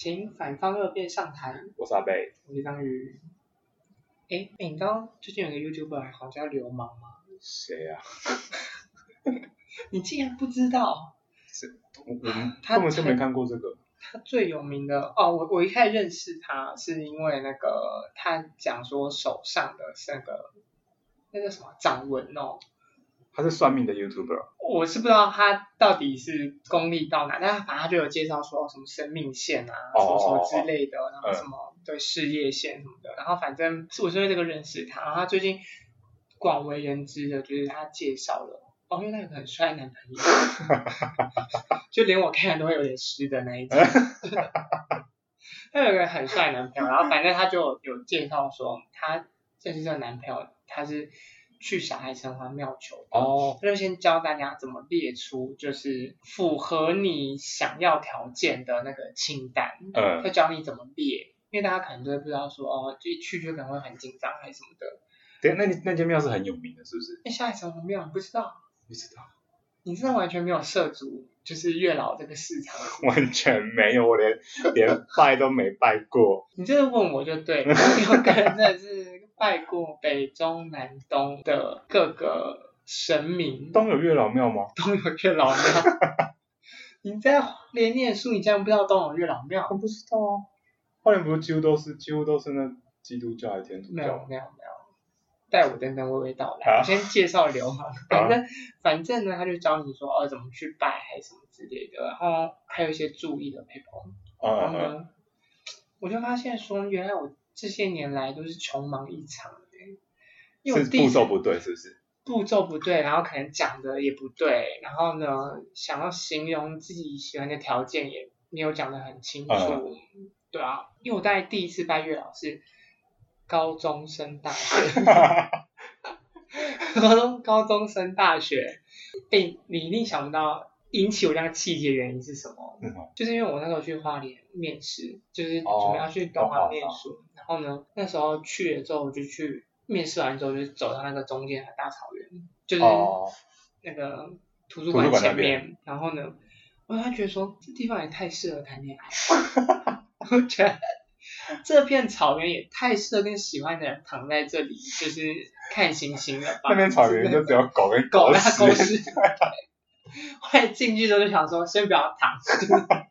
请反方二辩上台。我是阿贝，我是章鱼。哎，你知道最近有个 YouTuber 好像叫流氓吗？谁啊？你竟然不知道？是，我我们根本就没看过这个。他最有名的哦，我我一开始认识他是因为那个他讲说手上的那个那个什么掌纹哦。他是算命的 YouTuber，我是不知道他到底是功力到哪，但他反正他就有介绍说什么生命线啊，什么什么之类的，然后什么对事业线什么的，然后反正是我是因为这个认识他，然后他最近广为人知的就是他介绍了，哦，因为他有个很帅的男朋友，就连我看都会有点湿的那一种，他有个很帅的男朋友，然后反正他就有介绍说他认识这个男朋友，他是。去小孩城隍庙求哦，他就先教大家怎么列出就是符合你想要条件的那个清单，嗯，他教你怎么列，因为大家可能都会不知道说哦，就一去就可能会很紧张还是什么的。对，那你那间庙是很有名的，是不是？那小孩城隍庙你不知道？不知道。你真的完全没有涉足就是月老这个市场？完全没有，我连连拜都没拜过。你这个问我就对了，有可能真的是。拜过北中南东的各个神明。东有月老庙吗？东有月老庙。你在连念书，你竟然不知道东有月老庙？我不知道啊。后面不是几乎都是几乎都是那基督教还是天主教？没有没有没有。带我等等娓娓道来，我先介绍流氓。反正反正呢，他就教你说哦怎么去拜还是什么之类的，然后还有一些注意的配合。然后呢，我就发现说原来我。这些年来都是穷忙一场的，因为是步骤不对，是不是？步骤不对，然后可能讲的也不对，然后呢，想要形容自己喜欢的条件也没有讲的很清楚，嗯、对啊，因为我大概第一次拜月老是高中升大学，高中高中升大学，哎，你一定想不到引起我这样气节的原因是什么？嗯、就是因为我那时候去花莲面试，就是准备要去东华念书。哦然后呢，那时候去了之后，我就去面试完之后，就走到那个中间的大草原，就是那个图书馆前面。然后呢，我突然觉得说，这地方也太适合谈恋爱了。我觉得这片草原也太适合跟喜欢的人躺在这里，就是看星星了吧。那片草原就只有狗跟。狗屎。后来进去之后就想说，先不要躺。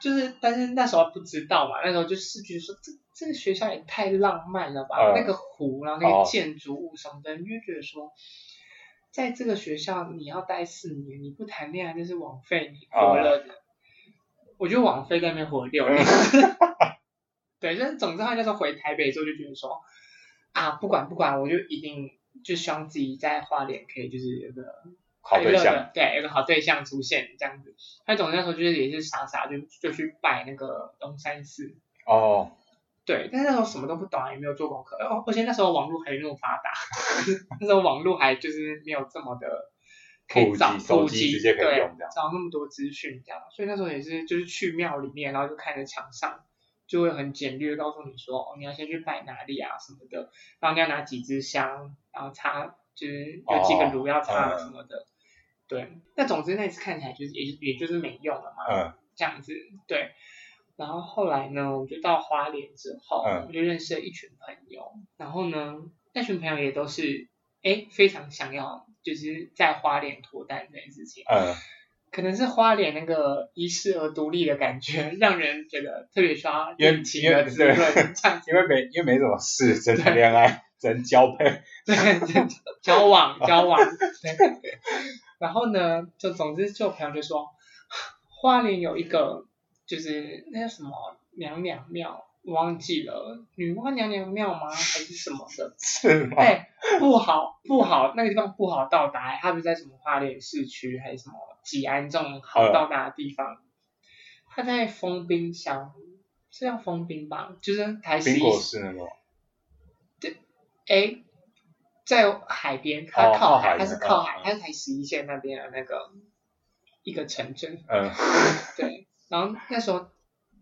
就是，但是那时候不知道嘛，那时候就是觉得说，这这个学校也太浪漫了吧，呃、那个湖，然后那个建筑物什么的，你就觉得说，在这个学校你要待四年，你不谈恋爱就是枉费你活了的。呃、我觉得枉费在那边活六年。对，就是总之他那时候回台北之后就觉得说，啊，不管不管，我就一定就希望自己在花莲可以就是有个。好对象，对，有个好对象出现这样子。他总那时候就是也是傻傻就就去拜那个东山寺。哦。对，但是那时候什么都不懂，也没有做功课。哦，而且那时候网络还没那么发达，那时候网络还就是没有这么的可以找手机直接可以用这样，找那么多资讯这样。所以那时候也是就是去庙里面，然后就看着墙上，就会很简略告诉你说，哦，你要先去拜哪里啊什么的，然后你要拿几支香，然后插就是有几个炉要插什么的。哦嗯对，那总之那次看起来就是也也就是没用了嘛，嗯，这样子对，然后后来呢，我就到花莲之后，嗯，我就认识了一群朋友，然后呢，那群朋友也都是哎非常想要就是在花莲脱单这件事情，嗯，可能是花莲那个遗世而独立的感觉，让人觉得特别需要因为因为对，因为没因为没什么事，真的恋爱，真交配，对，交往 交往，对。然后呢，就总之就朋友就说，花莲有一个就是那叫什么娘娘庙，我忘记了，女娲娘娘庙吗？还是什么的？是吗？哎，不好不好，那个地方不好到达，它不是在什么花莲市区还是什么吉安这种好到达的地方？它在封冰箱，是叫封冰吧？就是台十一。冰果是那个。对，哎。在海边，它靠海，它是靠海，它是台十一线那边的那个一个城镇。嗯。对，然后那时候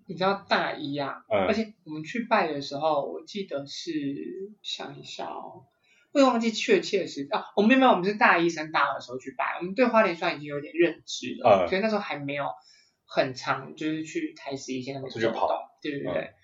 你知道大一啊，而且我们去拜的时候，我记得是想一下哦，会忘记确切时啊，我们没有，我们是大一升大二的时候去拜，我们对花莲算已经有点认知了，所以那时候还没有很长就是去台十一线那边走动，对对对。嗯、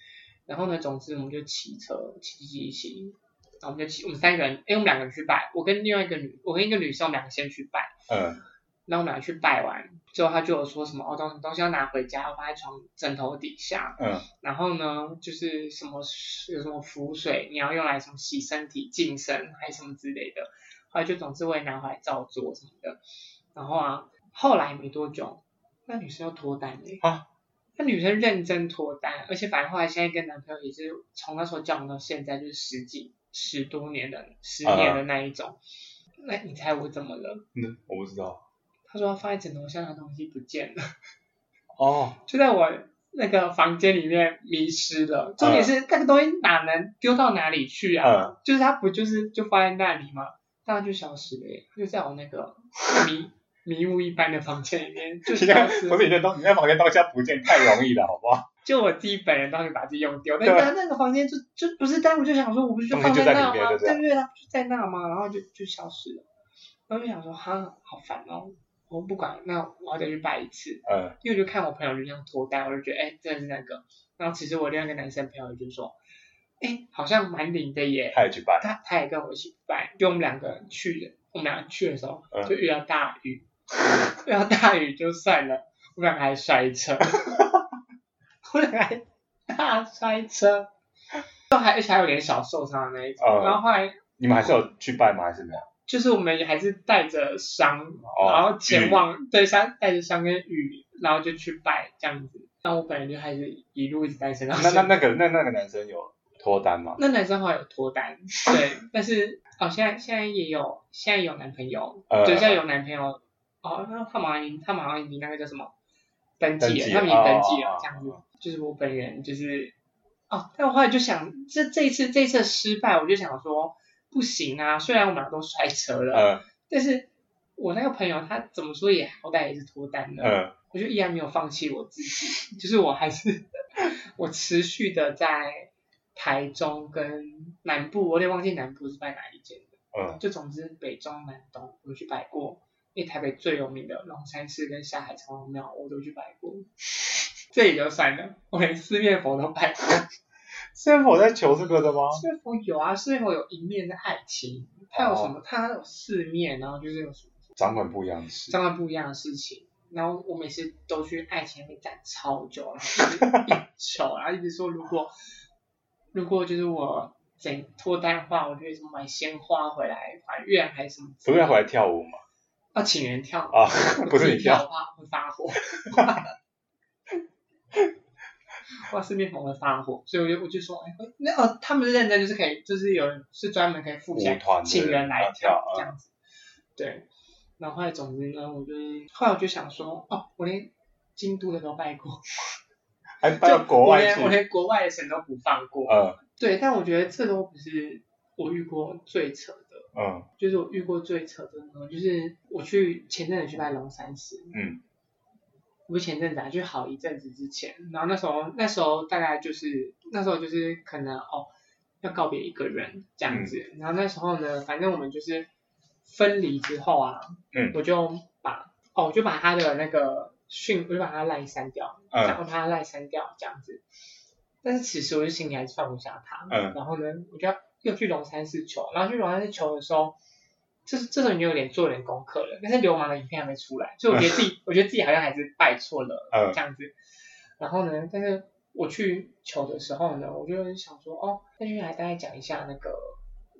然后呢，总之我们就骑车骑骑骑，然后我们就骑，我们三个人，因为，我们两个人去拜，我跟另外一个女，我跟一个女生，我们两个先去拜。嗯。然后我们俩去拜完之后，他就有说什么哦，东东西要拿回家，放在床枕头底下。嗯。然后呢，就是什么有什么符水，你要用来什么洗身体、净身，还是什么之类的。后来就总之我也拿回来照做什么的。然后啊，后来没多久，那女生又脱单了。啊。那女生认真脱单，而且反正后来现在跟男朋友也是从那时候交往到现在，就是十几十多年的十年的那一种。啊、那你猜我怎么了？嗯，我不知道。他说他放在枕头下的东西不见了，哦，就在我那个房间里面迷失了。重点是那个东西哪能丢到哪里去啊？嗯、就是它不就是就放在那里吗？当然就消失了耶，就在我那个迷迷雾一般的房间里面 就消失了。不是你在东，你在房间东西不见太容易了，好不好？就我自己本人当时把自己用丢，但是那个房间就就不是，但我就想说，我不是就放在那吗？对对对，就在那吗？然后就就消失了。然后就想说，哈，好烦哦。我不管，那我要再去拜一次。嗯。因为我就看我朋友就这样脱单，我就觉得，哎、欸，真的是那个。然后其实我另外一个男生朋友就说，哎、欸，好像蛮灵的耶。他也去拜。他他也跟我一起拜，就我们两个人去的。我们两个去的时候，就遇到大雨。嗯、遇到大雨就算了，我们两个还摔车。我们两个还大摔车，都还而且还有点小受伤的那一种。嗯、然后后来。你们还是有去拜吗？还是怎样？就是我们还是带着伤，哦、然后前往雨对伤带着伤跟雨，然后就去拜这样子。那我本人就还是一路一直单身。那那那个那那个男生有脱单吗？那男生好像有脱单，对，但是哦，现在现在也有，现在有男朋友，对、呃，现在有男朋友。哦，那他马上他马上你那个叫什么登记了，他们已经登记了，这样子。哦、就是我本人就是哦，但我后来就想，这这一次这一次失败，我就想说。不行啊！虽然我们俩都摔车了，嗯，但是我那个朋友他怎么说也好歹也是脱单了，嗯，我就依然没有放弃我自己，就是我还是我持续的在台中跟南部，我有点忘记南部是拜哪一间的，嗯，就总之北中南东我去拜过，因为台北最有名的龙山寺跟下海城隍庙我都去拜过，这也就算了，我连四面佛都拜过。四面佛在求这个的吗？四面佛有啊，四面佛有一面是爱情，它有什么？它有四面，然后就是有什么？掌管不一样的事。掌管不一样的事情，然后我每次都去爱情那边站超久，然后 一直求，然后一直说如果如果就是我整脱单的话，我就会什么买鲜花回来还愿还是什么？不是要回来跳舞吗？要请人跳啊，不是你跳的话会发火。哇，四面佛会发火，所以我就我就说，哎，那哦，他们认真就是可以，就是有人是专门可以付钱请人来跳这样子，对。然后后来总之呢，我就后来我就想说，哦，我连京都的都拜过，还拜国外，我连我连国外的神都不放过，嗯，对。但我觉得这都不是我遇过最扯的，嗯，就是我遇过最扯的呢，就是我去前阵子去拜龙山寺，嗯。不是前阵子啊，就好一阵子之前，然后那时候那时候大概就是那时候就是可能哦要告别一个人这样子，嗯、然后那时候呢，反正我们就是分离之后啊，嗯，我就把哦我就把他的那个讯我就把他赖删掉，嗯，然后把他赖删掉这样子，但是此时我就心里还是放不下他，嗯，然后呢，我就要又去龙山寺求，然后去龙山寺求的时候。这这时候你就有点做点功课了，但是流氓的影片还没出来，所以我觉得自己，我觉得自己好像还是拜错了这样子。然后呢，但是我去求的时候呢，我就想说，哦，那就来大概讲一下那个，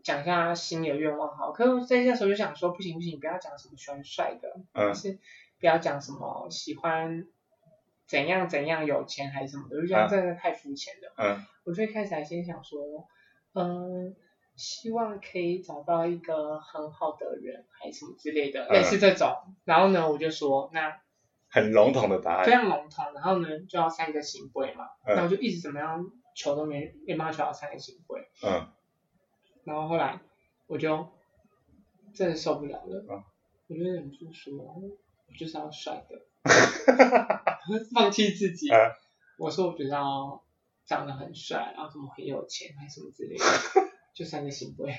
讲一下心里的愿望好。可是在这时候就想说，不行不行，不要讲什么喜欢帅的，嗯，是不要讲什么喜欢怎样怎样有钱还是什么的，我就觉得真的太肤浅了。嗯，我最开始还先想说，嗯。希望可以找到一个很好的人，还是什么之类的，类似这种。然后呢，我就说那很笼统的答案，非常笼统。然后呢，就要三个行规嘛。然后就一直怎么样求都没没办法求到三个行规。嗯。然后后来我就真的受不了了，我就忍不住说，我就是要帅的，放弃自己。我说我觉得要长得很帅，然后什么很有钱，还是什么之类的。就三个行为，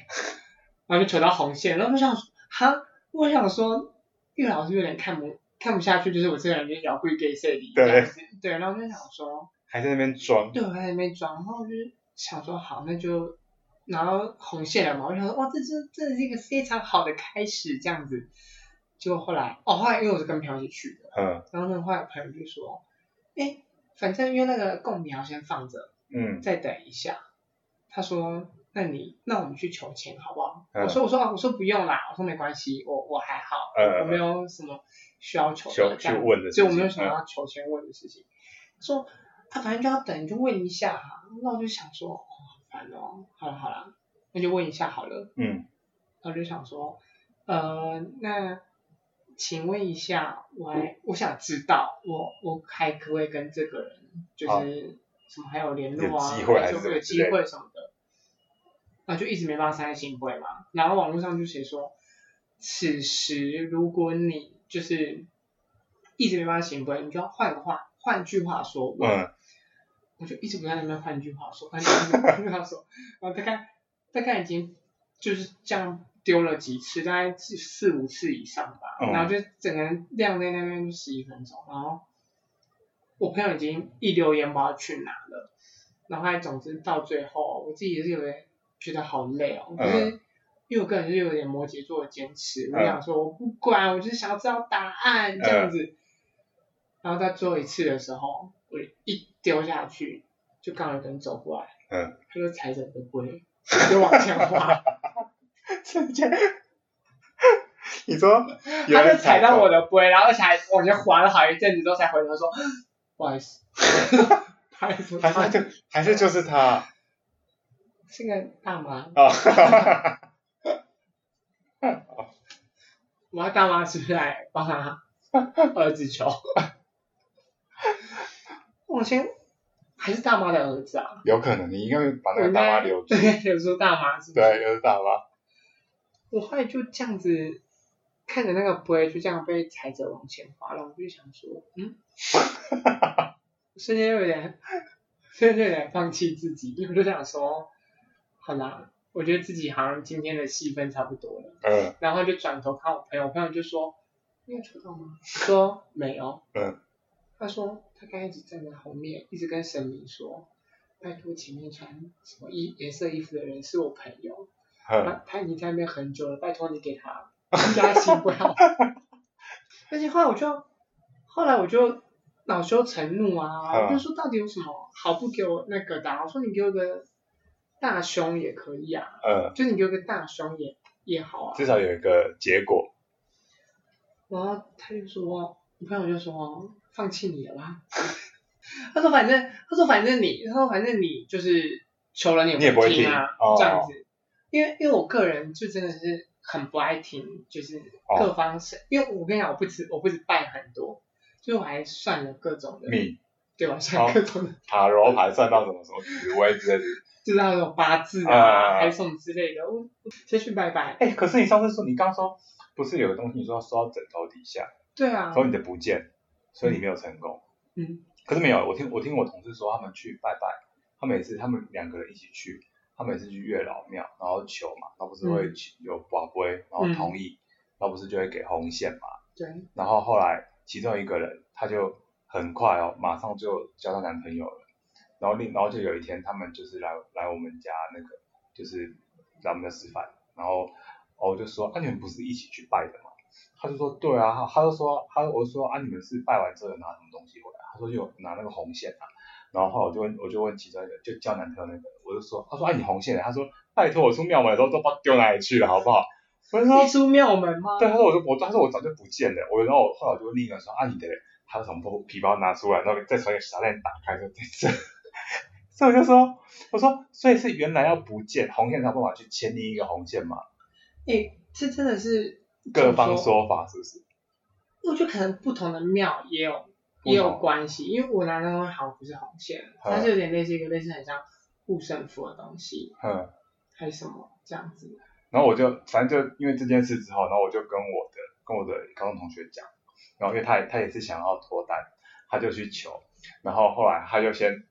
然后就扯到红线，然后我想说，哈，我想说，月老是有点看不看不下去，就是我这个人就要跪给谁里这样子，对，然后我就想说，还在那边装，对，我还在那边装，然后我就想说好，那就然后红线了嘛，我就想说哇，这是这是一个非常好的开始，这样子，结果后来哦，后来因为我是跟朋友一起去的，嗯，然后呢，后来朋友就说，哎，反正因为那个贡苗先放着，嗯，再等一下，他说。那你那我们去求签好不好？嗯、我说我说啊我说不用啦，我说没关系，我我还好，嗯、我没有什么需要求的问的就我没有什么要求签问的事情。他、嗯、说他、啊、反正就要等，你就问一下哈。那我就想说，哦，好烦哦，好了好了，那就问一下好了。嗯。然后就想说，呃，那请问一下，我还我想知道，我我还可不可以跟这个人，就是什么还有联络啊，有机会还是有机会什么的。那就一直没办法参加圣杯嘛，然后网络上就写说，此时如果你就是一直没办法行会，你就要换个话，换句话说，嗯，我就一直不在那边换句话说，换句话说，然后大概大概已经就是这样丢了几次，大概四四五次以上吧，嗯、然后就整个人晾在那边十几分钟，然后我朋友已经一留言不知道去哪了，然后还总之到最后，我自己也是有点。觉得好累哦，可是因为我个人是有点摩羯座的坚持，我想说我不管，我就是想要知道答案这样子。然后在最后一次的时候，我一丢下去，就刚好有人走过来，嗯，他就踩着我的龟，就往前滑，瞬间，你说，他就踩到我的龟，然后才往前滑了好一阵子之后才回头说，不好意思，还 是还是就还是就是他。是个大妈。哦，哈哈哈我要大妈是不是来帮他儿子求？我先还是大妈的儿子啊？有可能，你应该会把那个大妈留住。对，留住大妈是不是？对，留住大妈。我后来就这样子看着那个杯，就这样被踩着往前滑了，我就想说，嗯，瞬间有点，瞬间有点放弃自己，因为我就想说。好啦，我觉得自己好像今天的戏份差不多了。嗯。然后就转头看我朋友，我朋友就说：“你有抽到吗？”说：“没有。”嗯。他说他刚一直站在后面，一直跟神明说：“拜托前面穿什么衣颜色衣服的人是我朋友。嗯”他他已经在那边很久了，拜托你给他加薪不要。但是后来我就后来我就恼羞成怒啊！嗯、我就说到底有什么好不给我那个的？我说你给我个。大胸也可以啊，嗯，就是你给我个大胸也也好啊，至少有一个结果。然后他就说，我朋友就说，放弃你了吧。他说反正，他说反正你，他说反正你就是求了你也不会听啊，哦、这样子。因为因为我个人就真的是很不爱听，就是各方神，哦、因为我跟你讲，我不止我不止拜很多，就我还算了各种的命，对吧？算各种的塔罗牌算到什么什么紫微之类的。就是那种八字啊，还是什么之类的，我先去拜拜。哎，可是你上次说，你刚说不是有个东西，你说要收到枕头底下？对啊。说你的不见，所以你没有成功。嗯。可是没有，我听我听我同事说，他们去拜拜，他每次他们两个人一起去，他每次去月老庙，然后求嘛，然后不是会有宝贝，然后同意，然后不是就会给红线嘛。对。然后后来其中一个人，他就很快哦，马上就交到男朋友了。然后另，然后就有一天，他们就是来来我们家那个，就是来我们家吃饭。然后，我就说，啊，你们不是一起去拜的吗？他就说，对啊。他就说，他我就说，啊，你们是拜完之后拿什么东西回来？他说就拿那个红线啊。然后后来我就问，我就问其中一个，就叫男朋友那个，我就说，他说，啊，你红线呢？他说，拜托我出庙门的时候都不知道丢哪里去了，好不好？我就说，你出庙门吗？对，他说，我就我，他说我早就不见了。我然后我后来我就问另一个说，啊，你的，他从皮包拿出来，然后再从一个小袋打开，就在这。所以我就说，我说，所以是原来要不见红线才有办法去牵另一个红线吗？诶、欸，这真的是各方说法，是不是？我觉得可能不同的庙也有也有关系，因为我拿的东西好像不是红线，它是有点类似一个类似很像护身符的东西，嗯，还是什么这样子。然后我就反正就因为这件事之后，然后我就跟我的跟我的高中同学讲，然后因为他他也是想要脱单，他就去求，然后后来他就先。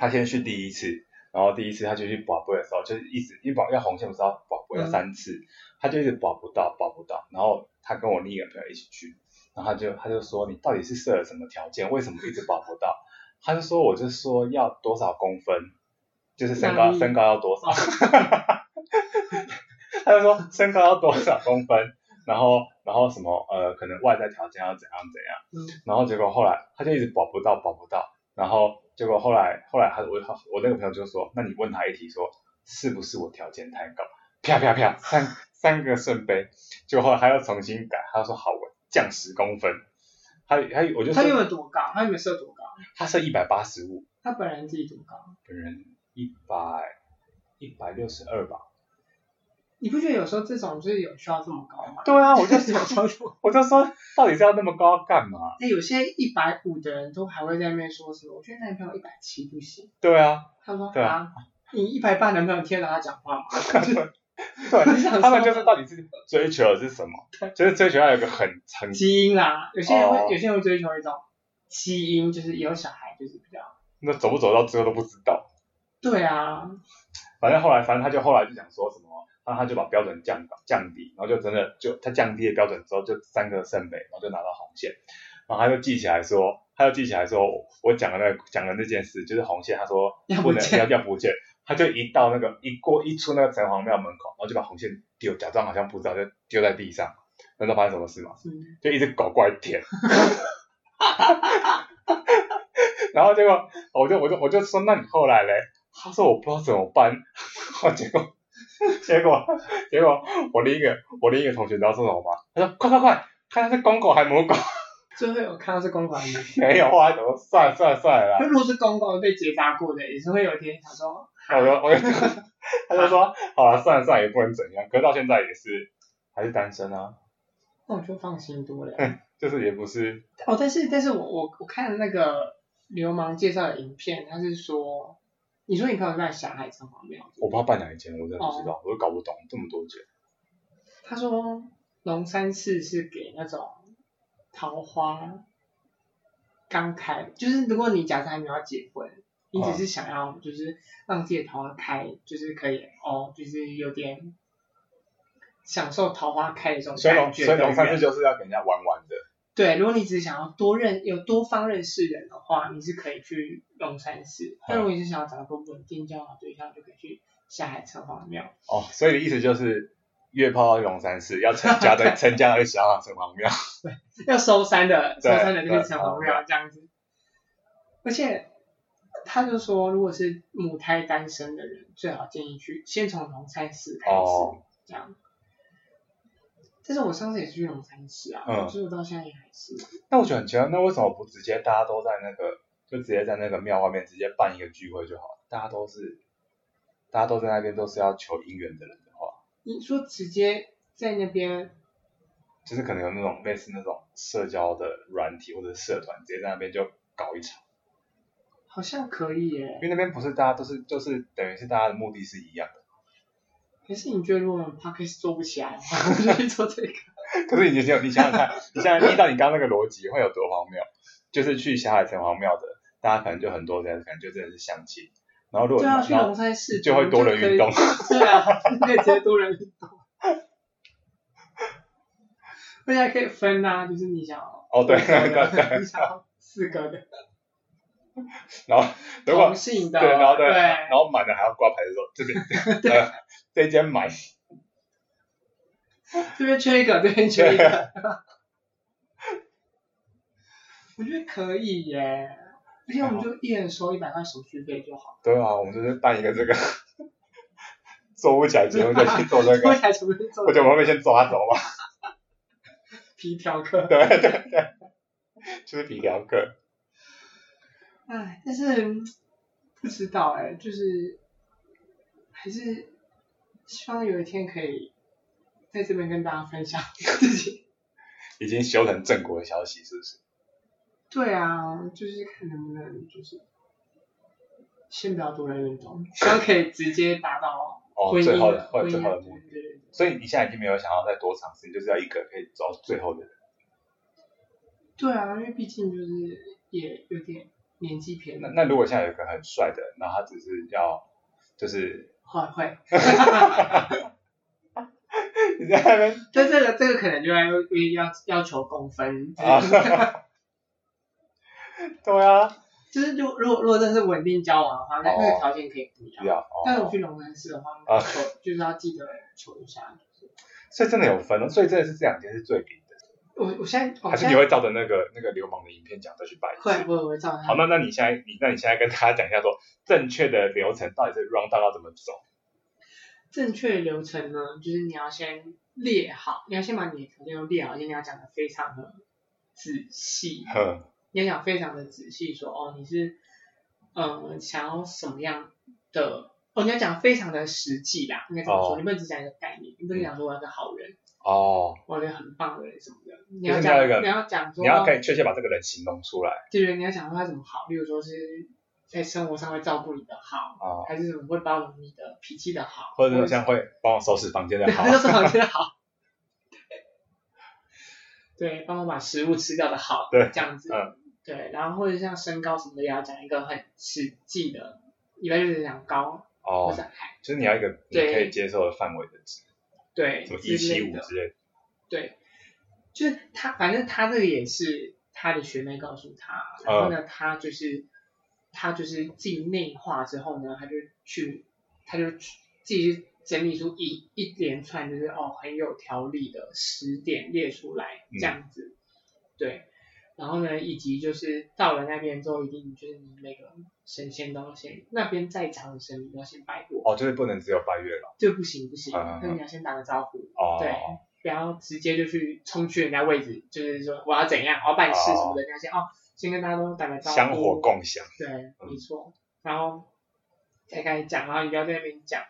他先去第一次，然后第一次他就去保杯的时候，就是一直一保要红线不是要保杯要三次，嗯、他就一直保不到，保不到。然后他跟我另一个朋友一起去，然然后他就他就说，你到底是设了什么条件，为什么一直保不到？他就说，我就说要多少公分，就是身高身高要多少，他就说身高要多少公分，然后然后什么呃可能外在条件要怎样怎样，然后结果后来他就一直保不到保不到，然后结果后来后来他我我那个朋友就说，那你问他一题说是不是我条件太高？啪啪啪三三个圣杯，结果后来还要重新改，他说好我降十公分，他他我就说他有没有多高？他有没有设多高？他设一百八十五。他本人自己多高？本人一百一百六十二吧。你不觉得有时候这种就是有需要这么高吗？对啊，我就有时候我就说到底是要那么高干嘛？哎，有些一百五的人都还会在那边说什么？我觉得男朋友一百七不行。对啊。他说啊，你一百八男朋友听得到，他讲话吗？对，他们就是到底是追求的是什么？就是追求要有一个很很基因啦，有些人会，有些人会追求一种基因，就是有小孩就是比较。那走不走到最后都不知道。对啊。反正后来，反正他就后来就想说什么，然后他就把标准降降低，然后就真的就他降低了标准之后，就三个圣杯，然后就拿到红线，然后他就记起来说，他就记起来说，我讲的那讲的那件事就是红线，他说不能要要不见。他就一到那个一过一出那个城隍庙门口，然后就把红线丢，假装好像不知道，就丢在地上。那知道发生什么事吗？嗯、就一只狗过来舔。然后结果我就我就我就说，那你后来嘞？他说我不知道怎么办。结果结果结果我另一个我另一个同学知道说什么吗？他说快快快，看他是公狗还是母狗。最后有看到是公狗还是母狗？没有，后来怎么算了算了算了。如果是公狗被结扎过的，也是会有一天他说。我说，我他就说，好了，算了算了，也不能怎样。可是到现在也是还是单身啊。那我就放心多了。就是也不是。哦，但是但是我我我看那个流氓介绍的影片，他是说，你说你朋友在霞海城隍庙。我不知道办哪一间，我真的不知道，哦、我都搞不懂这么多间。他说龙山寺是给那种桃花刚开，就是如果你假设还没有结婚。你只是想要，就是让自己的桃花开，就是可以哦，就是有点享受桃花开的这种感觉。所以龙山寺就是要给人家玩玩的。对，如果你只是想要多认有多方认识人的话，你是可以去龙山寺。但如果你是想要找个稳定交往对象，就可以去下海城隍庙。哦，所以的意思就是约炮到龙山寺，要成家的 成家的霞海城隍庙。对，要收山的收山的就是城隍庙这样子，而且。他就说，如果是母胎单身的人，最好建议去先从龙山寺开始，哦、这样。但是我上次也是去龙山寺啊，嗯，所以我到现在也还是。那我觉得很奇怪，那为什么不直接大家都在那个，就直接在那个庙外面直接办一个聚会就好了？大家都是，大家都在那边都是要求姻缘的人的话，你说直接在那边，就是可能有那种类似那种社交的软体或者社团，直接在那边就搞一场。好像可以耶，因为那边不是大家都是，就是等于是大家的目的是一样的。可是你觉得如果我们 Podcast 做不起来，就去做这个？可是你想，你想想看，你想依照你刚刚那个逻辑会有多荒谬？就是去小海城隍庙的，大家可能就很多人，可能就真的是相亲。然后如果对啊，去龙山寺就会多人运动。对啊，可以直接多人运动。大家可以分啊，就是你想哦，对对对，你想四个的。然后如果性的对，然后对，对然后满了还要挂牌的时候，这边对、呃，这间满，这边缺一个，这边缺一个，我觉得可以耶，而且我们就一人收一百块手续费就好。对啊，我们就是办一个这个，做不起来节目再去做这个，做不起来节目就做，我觉得我们会先抓走吧。皮条客。对对对，就是皮条客。哎，但是不知道哎，就是还是希望有一天可以在这边跟大家分享自己 已经修成正果的消息，是不是？对啊，就是看能不能就是先不要多人运动，希望可以直接达到哦最后的最后的目的。所以你现在已经没有想要再多尝试，你就是要一个可以走到最后的人。对啊，因为毕竟就是也有点。年纪偏那那如果现在有一个很帅的，然后他只是要就是会会，你在那边。这这个这个可能就要要要求公分。啊。对啊。就是就如果如果这是稳定交往的话，那那个条件可以不要。要。但是我去龙山寺的话，求就是要记得求一下。所以真的有分哦，所以真的是这两件是最顶的。我我现在还是你会照着那个那个流氓的影片讲再去拜？会，我我会照。好，那那你现在你那你现在跟大家讲一下说，正确的流程到底是 run down 要怎么走？正确的流程呢，就是你要先列好，你要先把你的条件都列好，而且你要讲的非常的仔细。哼。你要讲非常的仔细，说哦，你是嗯想要什么样的？哦，你要讲非常的实际啦，应该怎么说？你不能只讲一个概念，你不能讲说我要个好人。哦。我要个很棒的人什么的。你要讲，你要讲说。你要可以确切把这个人形容出来。对，你要讲说他怎么好，例如说是在生活上会照顾你的好，还是怎么会包容你的脾气的好，或者是像会帮我收拾房间的 好。收拾房间的好。对，帮我把食物吃掉的好。对。这样子。嗯。对，然后或者像身高什么的，也要讲一个很实际的，一般就是讲高。哦，或就是你要一个你可以接受的范围的值，对，什么一七五之类的，对，就是他，反正他这个也是他的学妹告诉他，然后呢，他就是他就是进内化之后呢，他就去，他就自己去整理出一一连串就是哦很有条理的十点列出来这样子，对。然后呢，以及就是到了那边之后，一定就是你那个神仙都要先那边在场的神你要先拜过。哦，就是不能只有拜月老。就不行不行，那你要先打个招呼。哦。对，不要直接就去冲去人家位置，就是说我要怎样，我要办事什么的，你要先哦，先跟大家都打个招呼。香火共享。对，没错。然后才开始讲，然后你不要在那边讲，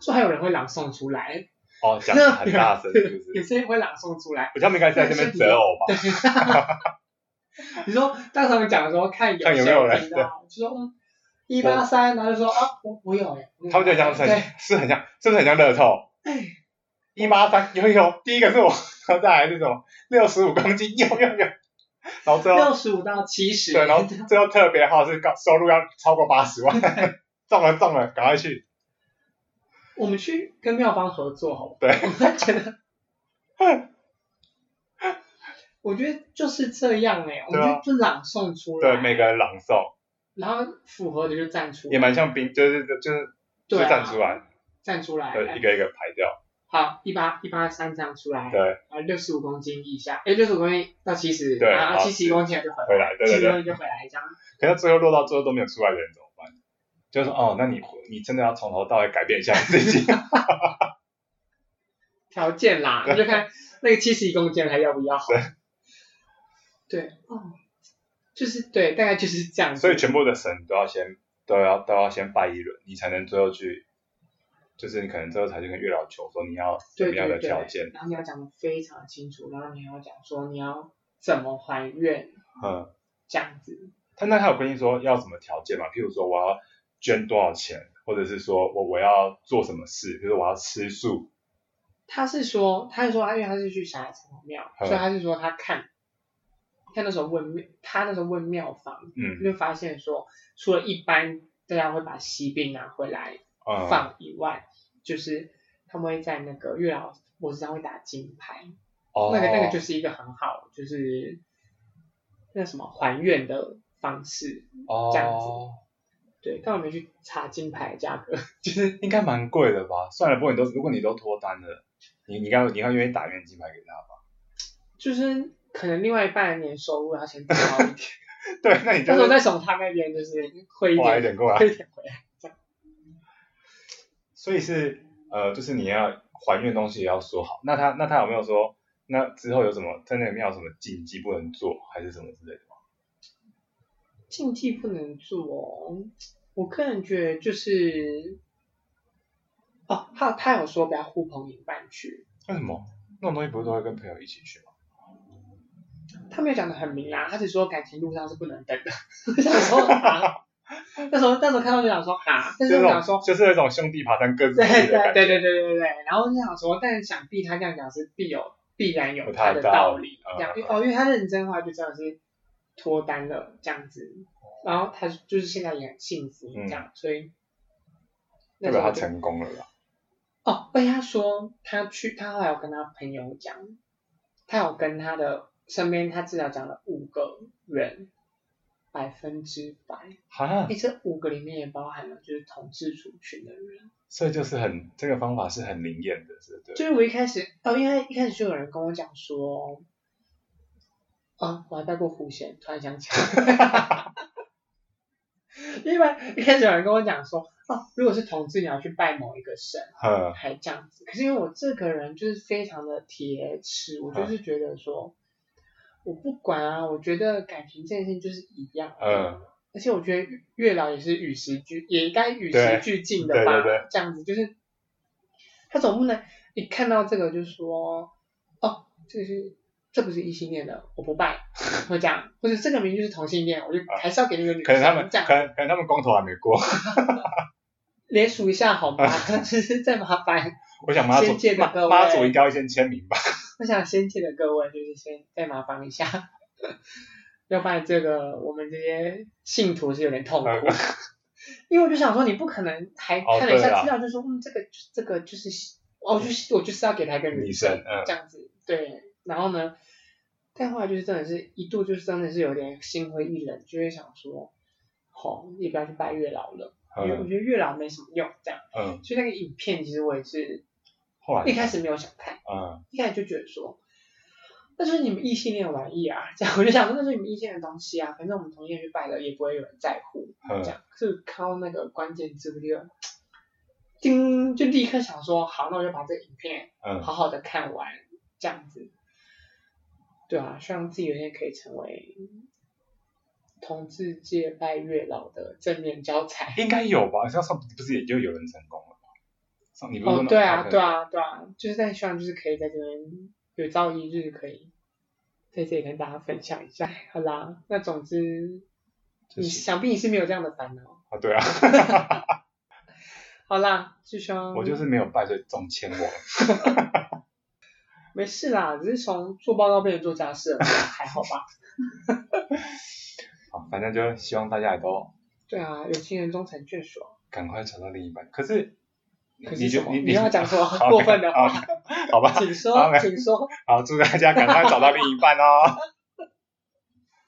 说还有人会朗诵出来。哦，讲的很大声，是不是？有些人会朗诵出来。我他们应该在那边择偶吧？你说当时他们讲的时候，看有没有人，就说一八三，然后就说啊，我我有哎。他们就这样子，是很像，是不是很像乐透？一八三有有，第一个是我，然后再来这种六十五公斤，有有有，然后最后六十五到七十，对，然后最后特别号是高收入要超过八十万，中了中了，赶快去。我们去跟妙方合作，好不对，我觉得。我觉得就是这样哎，我们就就朗诵出来，对，每个人朗诵，然后符合的就站出来，也蛮像兵，就是就是就站出来，站出来，对，一个一个排掉。好，一八一八三这样出来，对，啊，六十五公斤以下，哎，六十五公斤到七十，对，啊，七十一公斤就回来，七十公斤就回来一张。可是最后落到最后都没有出来的人怎么办？就是说，哦，那你你真的要从头到尾改变一下自己，条件啦，那就看那个七十一公斤还要不要？对，哦，就是对，大概就是这样。所以全部的神都要先都要都要先拜一轮，你才能最后去，就是你可能最后才去跟月老求说你要什么样的条件。然后你要讲的非常清楚，然后你要讲说你要怎么还愿，嗯，这样子。他那他有跟你说要什么条件吗？譬如说我要捐多少钱，或者是说我我要做什么事，比如说我要吃素。他是说，他是说，他因为他是去霞海城隍庙，嗯、所以他是说他看。他那时候问庙，他那时候问庙方，嗯，就发现说，除了一般大家会把喜饼拿回来放以外，嗯、就是他们会在那个月老脖子上会打金牌，哦，那个那个就是一个很好，就是那什么还愿的方式，哦，这样子，对，但我没去查金牌价格，就是应该蛮贵的吧？算了，不过你都如果你都脱单了，你你看你看愿意打愿金牌给他吧？就是。可能另外一半的年收入要先 高一点，对，那你就到时候再从他那边就是会一点，一点过来，汇一点回来。所以是呃，就是你要还愿东西也要说好。那他那他有没有说，那之后有什么在那里面有什么禁忌不能做，还是什么之类的吗？禁忌不能做，我个人觉得就是，哦，他他有说不要呼朋引伴去。为什么？那种东西不是都会跟朋友一起去吗？他没有讲的很明啊，他只说感情路上是不能等的。我想说啊，那时候那时候看到就想说啊，但是我想说就是那种兄弟爬山各自对对对对对对对，然后就想说，但是想必他这样讲是必有必然有他的道理，这样。哦，因为他认真的话就真的是脱单了这样子，然后他就是现在也很幸福这样，所以代表他成功了啦。哦，被他说他去，他后来有跟他朋友讲，他有跟他的身边，他至少讲了五个人，百分之百。好像，哎，这五个里面也包含了就是统治族群的人。所以就是很这个方法是很灵验的，是对。就是我一开始，哦，因为一开始就有人跟我讲说，啊，我还拜过狐仙，突然想起来。因为一开始有人跟我讲说，哦，如果是同志，你要去拜某一个神，嗯，还这样子。可是因为我这个人就是非常的铁齿，我就是觉得说，我不管啊，我觉得感情这件事情就是一样，嗯。而且我觉得月老也是与时俱，也该与时俱进的吧，对对对，这样子就是，他总不能一看到这个就说，哦，这是这不是异性恋的，我不拜，会这样，或者这个明明就是同性恋，我就还是要给那个女生，可能他们可能可能他们公投还没过，连署一下好吗？只是再麻烦，我想妈祖妈妈祖应该会先签名吧，我想先借的各位就是先再麻烦一下。要不然这个我们这些信徒是有点痛苦，因为我就想说你不可能还看了一下资料就说嗯这个这个就是哦就是我就是要给他一个女生这样子。对，然后呢，但后来就是真的是一度就是真的是有点心灰意冷，就会想说，好你不要去拜月老了，因为我觉得月老没什么用这样，嗯，所以那个影片其实我也是后来一开始没有想看，嗯，一开始就觉得说。那就是你们异性恋玩意啊，这样我就想说，那是你们异性恋的东西啊，反正我们同性恋去拜了也不会有人在乎，这样。就是看到那个关键字，不就，叮，就立刻想说，好，那我就把这个影片，好好的看完，嗯、这样子。对啊，希望自己有一天可以成为同志界拜月老的正面教材。应该有吧？像上不是也就有人成功了吗？哦，对啊，对啊，对啊，就是在希望就是可以在这边。有朝一日可以在这里跟大家分享一下。好啦，那总之，你想必你是没有这样的烦恼。啊，对啊。好啦，师兄。我就是没有拜对中签我。没事啦，只是从做报告变成做家事了，还好吧。好，反正就希望大家也都。对啊，有情人终成眷属。赶快找到另一半，可是。可是什么？你你要讲什么过分的话？好吧，请说，请说。好，祝大家赶快找到另一半哦。